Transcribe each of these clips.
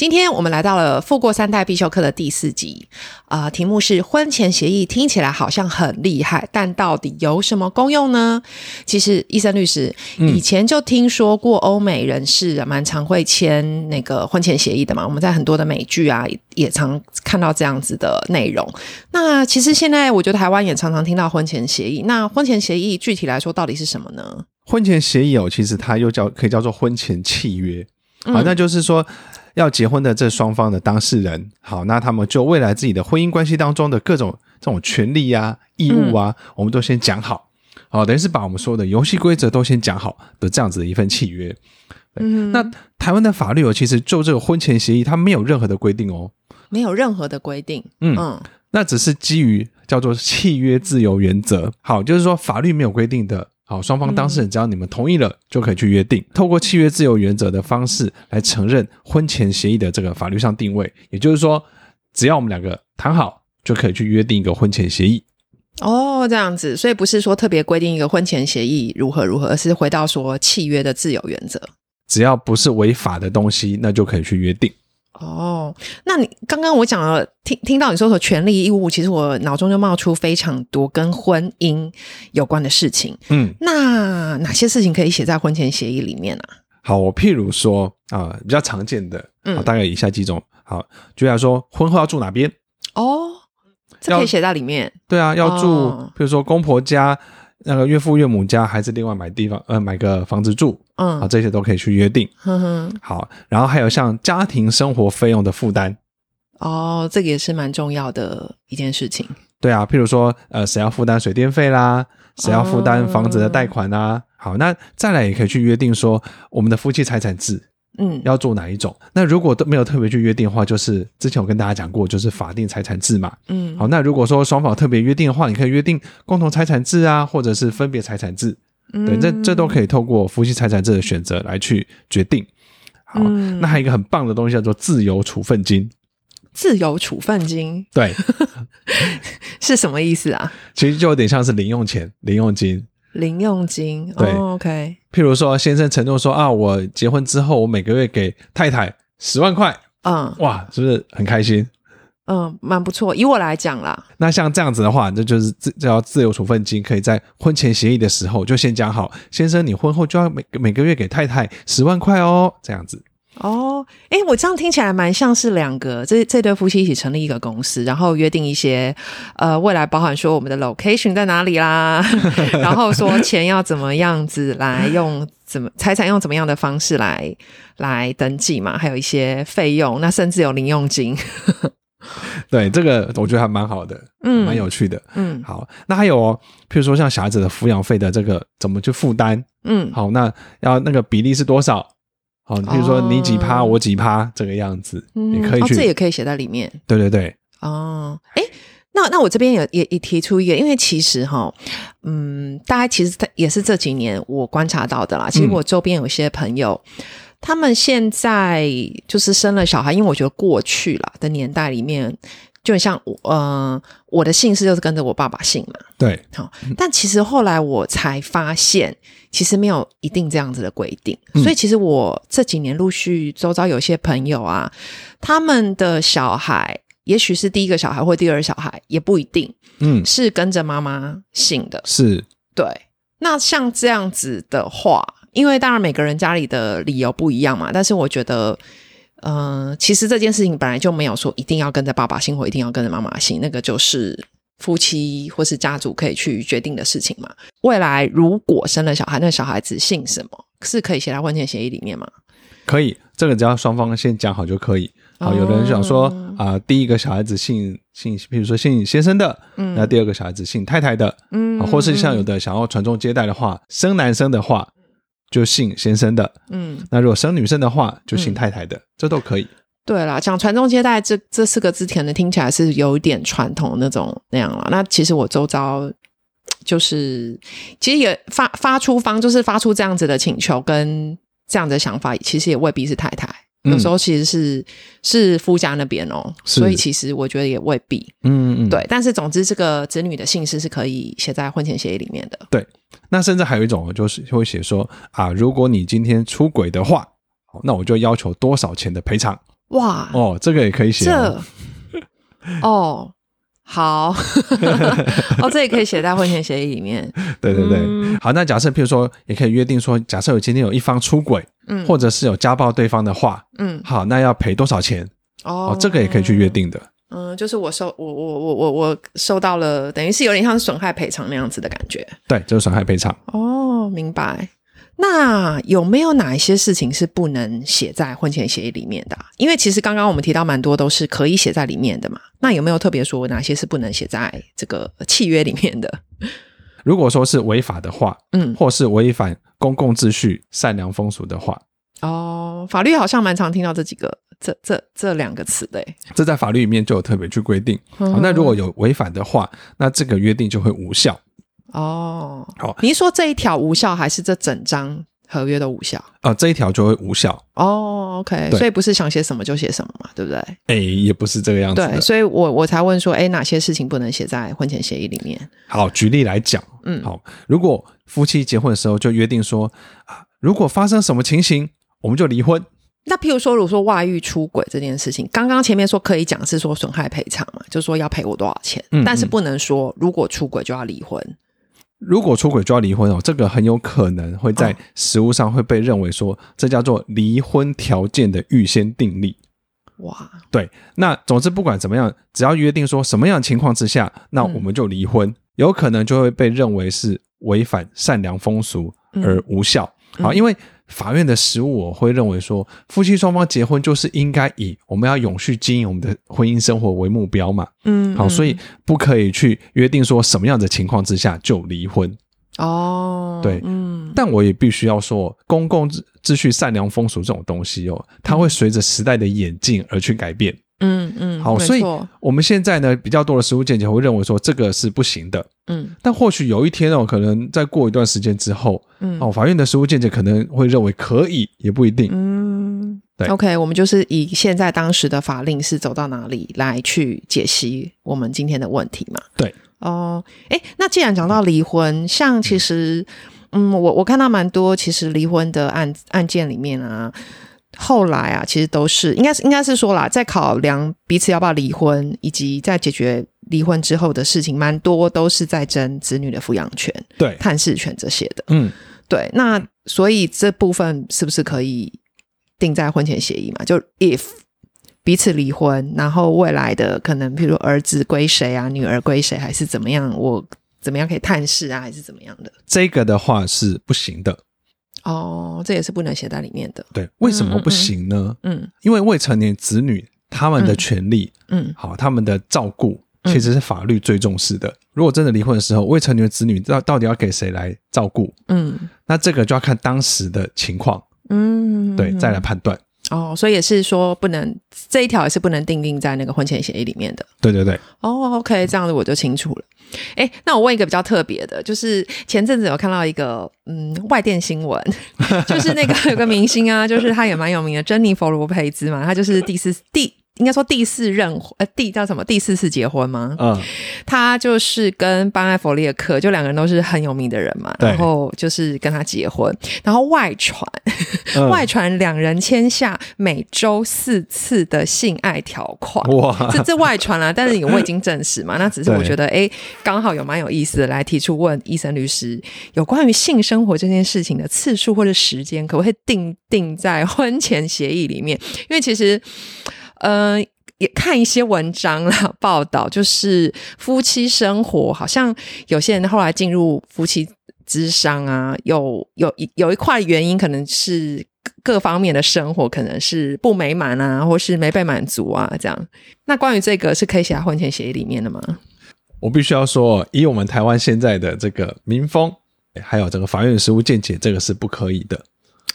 今天我们来到了富过三代必修课的第四集，啊、呃，题目是婚前协议，听起来好像很厉害，但到底有什么功用呢？其实，医生律师、嗯、以前就听说过欧美人士蛮常会签那个婚前协议的嘛，我们在很多的美剧啊也常看到这样子的内容。那其实现在我觉得台湾也常常听到婚前协议，那婚前协议具体来说到底是什么呢？婚前协议哦，其实它又叫可以叫做婚前契约，好，那就是说。要结婚的这双方的当事人，好，那他们就未来自己的婚姻关系当中的各种这种权利啊、义务啊，嗯、我们都先讲好，好，等于是把我们说的游戏规则都先讲好的这样子的一份契约。嗯，那台湾的法律哦，其实就这个婚前协议，它没有任何的规定哦，没有任何的规定。嗯嗯，那只是基于叫做契约自由原则，好，就是说法律没有规定的。好，双方当事人只要你们同意了，嗯、就可以去约定，透过契约自由原则的方式来承认婚前协议的这个法律上定位。也就是说，只要我们两个谈好，就可以去约定一个婚前协议。哦，这样子，所以不是说特别规定一个婚前协议如何如何，而是回到说契约的自由原则。只要不是违法的东西，那就可以去约定。哦，那你刚刚我讲了，听听到你说说权利义务，其实我脑中就冒出非常多跟婚姻有关的事情。嗯，那哪些事情可以写在婚前协议里面呢、啊？好，我譬如说啊、呃，比较常见的，嗯，大概以下几种。好，就来说婚后要住哪边？哦，这可以写在里面。对啊，要住，哦、譬如说公婆家。那个岳父岳母家还是另外买地方，呃，买个房子住，嗯，啊，这些都可以去约定。呵呵，好，然后还有像家庭生活费用的负担，哦，这个也是蛮重要的一件事情。对啊，譬如说，呃，谁要负担水电费啦，谁要负担房子的贷款啊？哦、好，那再来也可以去约定说，我们的夫妻财产制。嗯，要做哪一种？那如果都没有特别去约定的话，就是之前我跟大家讲过，就是法定财产制嘛。嗯，好，那如果说双方特别约定的话，你可以约定共同财产制啊，或者是分别财产制。嗯，对，这这都可以透过夫妻财产制的选择来去决定。好，嗯，那还有一个很棒的东西叫做自由处分金。自由处分金，对，是什么意思啊？其实就有点像是零用钱、零用金。零用金，对、oh,，OK。譬如说，先生承诺说啊，我结婚之后，我每个月给太太十万块，嗯，哇，是不是很开心？嗯，蛮不错。以我来讲啦，那像这样子的话，这就是自叫自由处分金，可以在婚前协议的时候就先讲好，先生，你婚后就要每每个月给太太十万块哦，这样子。哦，哎，我这样听起来蛮像是两个这这对夫妻一起成立一个公司，然后约定一些呃未来包含说我们的 location 在哪里啦，然后说钱要怎么样子来用，怎么财产用怎么样的方式来来登记嘛，还有一些费用，那甚至有零用金。对，这个我觉得还蛮好的，嗯，蛮有趣的，嗯，好，那还有哦，譬如说像小孩子的抚养费的这个怎么去负担，嗯，好，那要那个比例是多少？哦，比如说你几趴，哦、我几趴，这个样子，你、嗯、可以去、哦，这也可以写在里面。对对对。哦，哎，那那我这边也也也提出一个，因为其实哈，嗯，大家其实也是这几年我观察到的啦。其实我周边有些朋友，嗯、他们现在就是生了小孩，因为我觉得过去了的年代里面。就很像我，呃，我的姓氏就是跟着我爸爸姓嘛。对，好，但其实后来我才发现，其实没有一定这样子的规定。嗯、所以其实我这几年陆续周遭有些朋友啊，他们的小孩，也许是第一个小孩或第二个小孩，也不一定，嗯，是跟着妈妈姓的。是，对。那像这样子的话，因为当然每个人家里的理由不一样嘛，但是我觉得。嗯、呃，其实这件事情本来就没有说一定要跟着爸爸姓或一定要跟着妈妈姓，那个就是夫妻或是家族可以去决定的事情嘛。未来如果生了小孩，那小孩子姓什么是可以写在婚前协议里面吗？可以，这个只要双方先讲好就可以。好，有的人想说啊、呃，第一个小孩子姓姓，比如说姓先生的，嗯，那第二个小孩子姓太太的，嗯，或是像有的想要传宗接代的话，生男生的话。就姓先生的，嗯，那如果生女生的话，就姓太太的，嗯、这都可以。对啦，讲传宗接代这这四个字，可能听起来是有一点传统那种那样了。那其实我周遭就是其实也发发出方，就是发出这样子的请求跟这样的想法，其实也未必是太太，嗯、有时候其实是是夫家那边哦，所以其实我觉得也未必，嗯嗯，对。但是总之，这个子女的姓氏是可以写在婚前协议里面的。对，那甚至还有一种就是会写说啊，如果你今天出轨的话，那我就要求多少钱的赔偿。哇哦，这个也可以写哦。哦。好，哦，这也可以写在婚前协议里面。对对对，嗯、好，那假设譬如说，也可以约定说，假设有今天有一方出轨，嗯，或者是有家暴对方的话，嗯，好，那要赔多少钱？哦，哦，这个也可以去约定的。嗯，就是我收我我我我我收到了，等于是有点像损害赔偿那样子的感觉。对，就是损害赔偿。哦，明白。那有没有哪一些事情是不能写在婚前协议里面的啊？因为其实刚刚我们提到蛮多都是可以写在里面的嘛。那有没有特别说哪些是不能写在这个契约里面的？如果说是违法的话，嗯，或是违反公共秩序、善良风俗的话，哦，法律好像蛮常听到这几个这这这两个词的。这在法律里面就有特别去规定。嗯。好，那如果有违反的话，那这个约定就会无效。哦，好，你是说这一条无效，还是这整张合约都无效？啊、呃，这一条就会无效。哦，OK，所以不是想写什么就写什么嘛，对不对？哎，也不是这个样子。对，所以我我才问说，哎，哪些事情不能写在婚前协议里面？好，举例来讲，嗯，好，如果夫妻结婚的时候就约定说，啊，如果发生什么情形，我们就离婚。那譬如说，如果说外遇出轨这件事情，刚刚前面说可以讲是说损害赔偿嘛，就是说要赔我多少钱，嗯嗯，但是不能说如果出轨就要离婚。如果出轨就要离婚哦，这个很有可能会在实务上会被认为说，这叫做离婚条件的预先订立。哇，对，那总之不管怎么样，只要约定说什么样的情况之下，那我们就离婚，嗯、有可能就会被认为是违反善良风俗而无效。嗯、好，因为。法院的实务，我会认为说，夫妻双方结婚就是应该以我们要永续经营我们的婚姻生活为目标嘛。嗯，好，所以不可以去约定说什么样的情况之下就离婚。哦，对，嗯，但我也必须要说，公共秩序、善良风俗这种东西哦，它会随着时代的演进而去改变。嗯嗯，好，所以我们现在呢，比较多的实物见解会认为说这个是不行的。嗯，但或许有一天哦，可能再过一段时间之后，嗯，哦，法院的实物见解可能会认为可以，也不一定。嗯，对。OK，我们就是以现在当时的法令是走到哪里来去解析我们今天的问题嘛？对。哦，哎，那既然讲到离婚，像其实，嗯，我我看到蛮多其实离婚的案案件里面啊。后来啊，其实都是应该是应该是说啦，在考量彼此要不要离婚，以及在解决离婚之后的事情，蛮多都是在争子女的抚养权、对探视权这些的。嗯，对。那所以这部分是不是可以定在婚前协议嘛？就 if 彼此离婚，然后未来的可能，譬如儿子归谁啊，女儿归谁，还是怎么样？我怎么样可以探视啊，还是怎么样的？这个的话是不行的。哦，这也是不能写在里面的。对，为什么不行呢？嗯，嗯，因为未成年子女他们的权利，嗯，好，他们的照顾其实是法律最重视的。嗯，如果真的离婚的时候，未成年子女到到底要给谁来照顾？嗯，那这个就要看当时的情况，嗯，对，再来判断。哦，所以也是说不能这一条也是不能定定在那个婚前协议里面的。对对对。哦，OK，这样子我就清楚了。哎，那我问一个比较特别的，就是前阵子有看到一个嗯外电新闻，就是那个有个明星啊，就是他也蛮有名的，珍妮佛罗培兹嘛，他就是第四第。应该说第四任呃，第叫什么？第四次结婚吗？嗯，他就是跟班艾弗列克，就两个人都是很有名的人嘛。然后就是跟他结婚，然后外传、嗯、外传两人签下每周四次的性爱条款。哇，这这外传啊，但是我已经证实嘛。那只是我觉得，哎，刚好有蛮有意思的，来提出问医生律师有关于性生活这件事情的次数或者时间，可不可以定定在婚前协议里面？因为其实。呃，也看一些文章啦，报道就是夫妻生活，好像有些人后来进入夫妻之商啊，有有一有一块原因，可能是各方面的生活可能是不美满啊，或是没被满足啊，这样。那关于这个是可以写在婚前协议里面的吗？我必须要说，以我们台湾现在的这个民风，还有这个法院实务见解，这个是不可以的。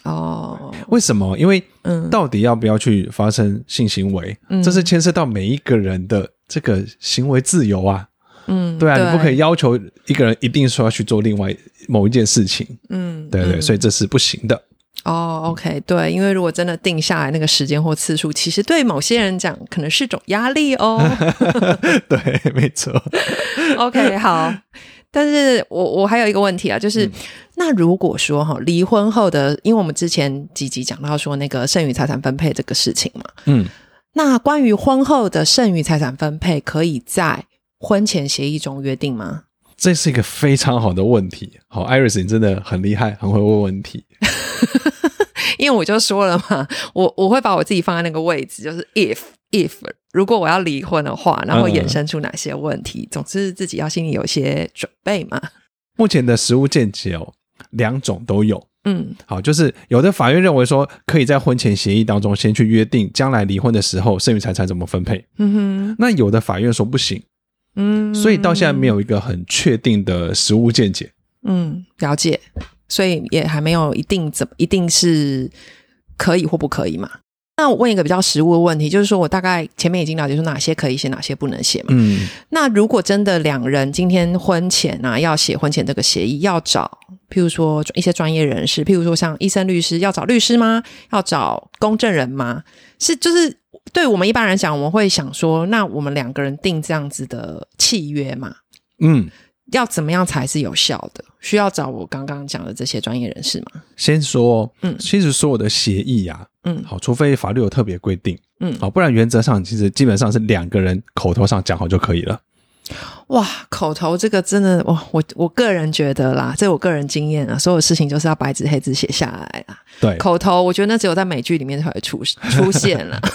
哦，为什么？因为嗯，到底要不要去发生性行为，嗯，这是牵涉到每一个人的这个行为自由啊。嗯，对啊，对你不可以要求一个人一定说要去做另外某一件事情。嗯，对对，嗯，所以这是不行的。哦，OK，对，因为如果真的定下来那个时间或次数，其实对某些人讲可能是种压力哦。对，没错。OK，好。但是我我还有一个问题啊，就是、嗯、那如果说哈离婚后的，因为我们之前几集讲到说那个剩余财产分配这个事情嘛，嗯，那关于婚后的剩余财产分配，可以在婚前协议中约定吗？这是一个非常好的问题。好，Iris，你真的很厉害，很会问问题。因为我就说了嘛，我我会把我自己放在那个位置，就是 if。if 如果我要离婚的话，然后衍生出哪些问题？嗯、总之自己要心里有些准备嘛。目前的实务见解哦，两种都有。嗯，好，就是有的法院认为说，可以在婚前协议当中先去约定将来离婚的时候剩余财产怎么分配。嗯哼，那有的法院说不行。嗯，所以到现在没有一个很确定的实务见解。嗯，了解。所以也还没有一定怎一定是可以或不可以嘛。那我问一个比较实务的问题，就是说我大概前面已经了解说哪些可以写，哪些不能写嘛。嗯。那如果真的两人今天婚前啊要写婚前这个协议，要找譬如说一些专业人士，譬如说像医生律师，要找律师吗？要找公证人吗？是就是对我们一般人讲，我们会想说，那我们两个人定这样子的契约嘛？嗯。要怎么样才是有效的？需要找我刚刚讲的这些专业人士吗？先说，嗯，其实所有的协议啊，嗯，好，除非法律有特别规定，嗯，好，不然原则上其实基本上是两个人口头上讲好就可以了。哇，口头这个真的，哇，我我个人觉得啦，这我个人经验啊，所有事情就是要白纸黑字写下来啦。对，口头我觉得那只有在美剧里面才会出出现了。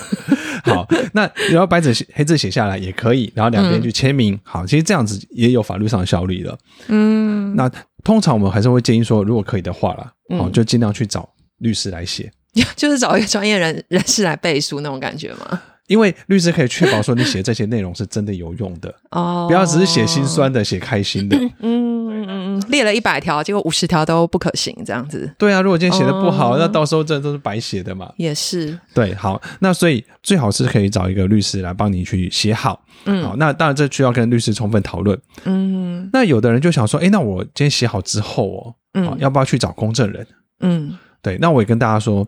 好，那然后白纸黑字写下来也可以，然后两边去签名，嗯。好，其实这样子也有法律上的效力了。嗯，那通常我们还是会建议说，如果可以的话啦，好，就尽量去找律师来写，就是找一个专业人人士来背书那种感觉吗？因为律师可以确保说你写这些内容是真的有用的哦，不要只是写心酸的、写开心的。嗯嗯嗯，列了一百条，结果五十条都不可行，这样子。对啊，如果今天写的不好，哦，那到时候这都是白写的嘛。也是。对，好，那所以最好是可以找一个律师来帮你去写好。嗯，好，那当然这需要跟律师充分讨论。嗯，那有的人就想说，哎，那我今天写好之后哦，嗯，要不要去找公证人？嗯，对，那我也跟大家说，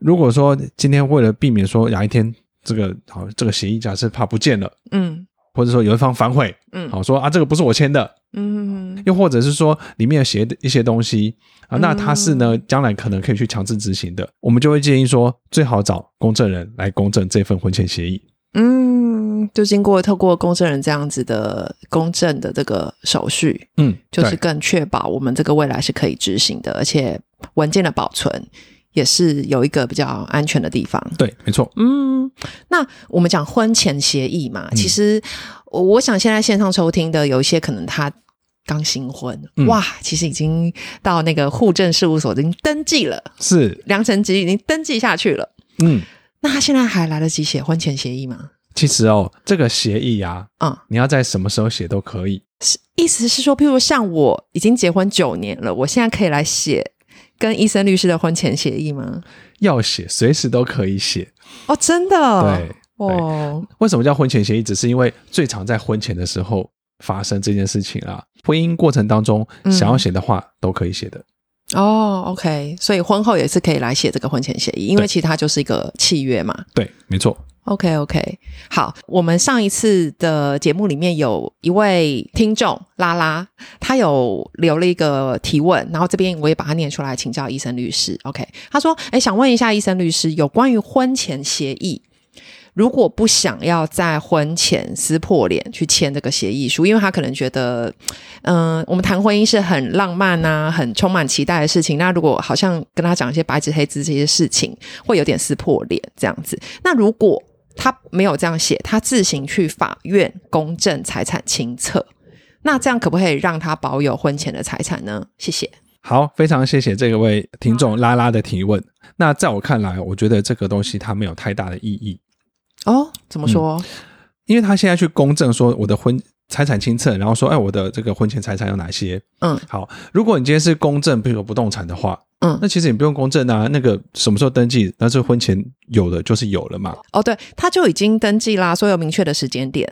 如果说今天为了避免说哪一天。这个好，这个协议假设怕不见了，嗯，或者说有一方反悔，嗯，好说啊，这个不是我签的，嗯，又或者是说里面写的一些东西啊，那他是呢，将来可能可以去强制执行的，我们就会建议说，最好找公证人来公证这份婚前协议，嗯，就经过透过公证人这样子的公证的这个手续，嗯，就是更确保我们这个未来是可以执行的，而且文件的保存。也是有一个比较安全的地方，对，没错。嗯，那我们讲婚前协议嘛，嗯、其实我想现在线上收听的有一些可能他刚新婚，嗯、哇，其实已经到那个户政事务所已经登记了，是良辰吉已经登记下去了。嗯，那他现在还来得及写婚前协议吗？其实哦，这个协议呀，啊，嗯，你要在什么时候写都可以。是，意思是说，譬如说像我已经结婚九年了，我现在可以来写。跟医生律师的婚前协议吗？要写，随时都可以写哦，真的。对哦，为什么叫婚前协议？只是因为最常在婚前的时候发生这件事情啊。婚姻过程当中想要写的话，都可以写的。嗯、哦，OK，所以婚后也是可以来写这个婚前协议，因为其他就是一个契约嘛。对，没错。OK，OK，好，我们上一次的节目里面有一位听众拉拉，他有留了一个提问，然后这边我也把它念出来，请教医生律师。OK，他说：“诶，想问一下医生律师，有关于婚前协议，如果不想要在婚前撕破脸去签这个协议书，因为他可能觉得，嗯、我们谈婚姻是很浪漫啊，很充满期待的事情。那如果好像跟他讲一些白纸黑字这些事情，会有点撕破脸这样子。那如果他没有这样写，他自行去法院公证财产清册，那这样可不可以让他保有婚前的财产呢？谢谢。好，非常谢谢这个位听众拉拉的提问。那在我看来，我觉得这个东西它没有太大的意义。哦，怎么说？嗯，因为他现在去公证说我的婚财产清册，然后说，哎，我的这个婚前财产有哪些？嗯，好，如果你今天是公证，比如说不动产的话。嗯，那其实你不用公证啊，那个什么时候登记，那是婚前有的就是有了嘛。哦，对，他就已经登记啦，所以有明确的时间点。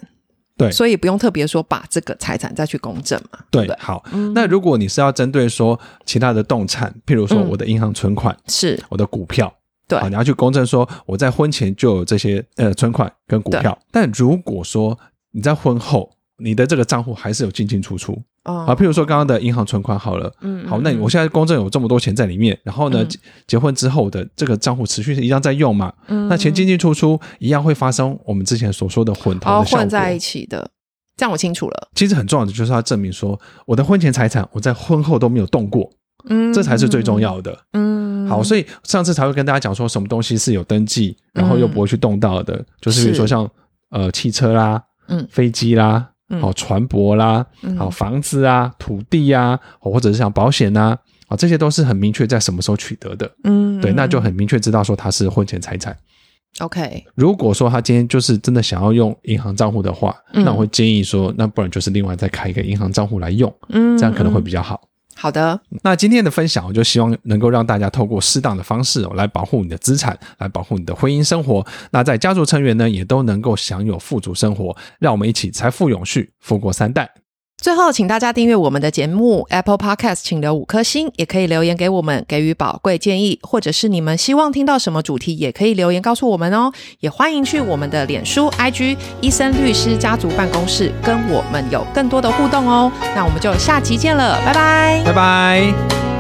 对，所以不用特别说把这个财产再去公证嘛。对，对好、嗯。那如果你是要针对说其他的动产，譬如说我的银行存款，嗯、是我的股票，对，好，你要去公证说我在婚前就有这些呃存款跟股票。但如果说你在婚后，你的这个账户还是有进进出出。啊、哦，譬如说刚刚的银行存款好了，嗯，好，那我现在公证有这么多钱在里面，然后呢，嗯、结婚之后的这个账户持续是一样在用嘛，嗯，那钱进进出出一样会发生我们之前所说的混同的效果，混在一起的，这样我清楚了。其实很重要的就是要证明说，我的婚前财产我在婚后都没有动过，嗯，这才是最重要的，嗯，好，所以上次才会跟大家讲说，什么东西是有登记，然后又不会去动到的，嗯、就是比如说像呃汽车啦，嗯，飞机啦。好，船舶啦，好，房子啊，土地啊，或者是像保险呐，啊，这些都是很明确在什么时候取得的，嗯，对，那就很明确知道说它是婚前财产。OK，如果说他今天就是真的想要用银行账户的话，那我会建议说，那不然就是另外再开一个银行账户来用，嗯，这样可能会比较好。好的，那今天的分享，我就希望能够让大家透过适当的方式，来保护你的资产，来保护你的婚姻生活。那在家族成员呢，也都能够享有富足生活。让我们一起财富永续，富过三代。最后，请大家订阅我们的节目，Apple Podcast，请留五颗星，也可以留言给我们，给予宝贵建议，或者是你们希望听到什么主题，也可以留言告诉我们哦。也欢迎去我们的脸书、IG 医生律师家族办公室，跟我们有更多的互动哦。那我们就下集见了，拜拜，拜拜。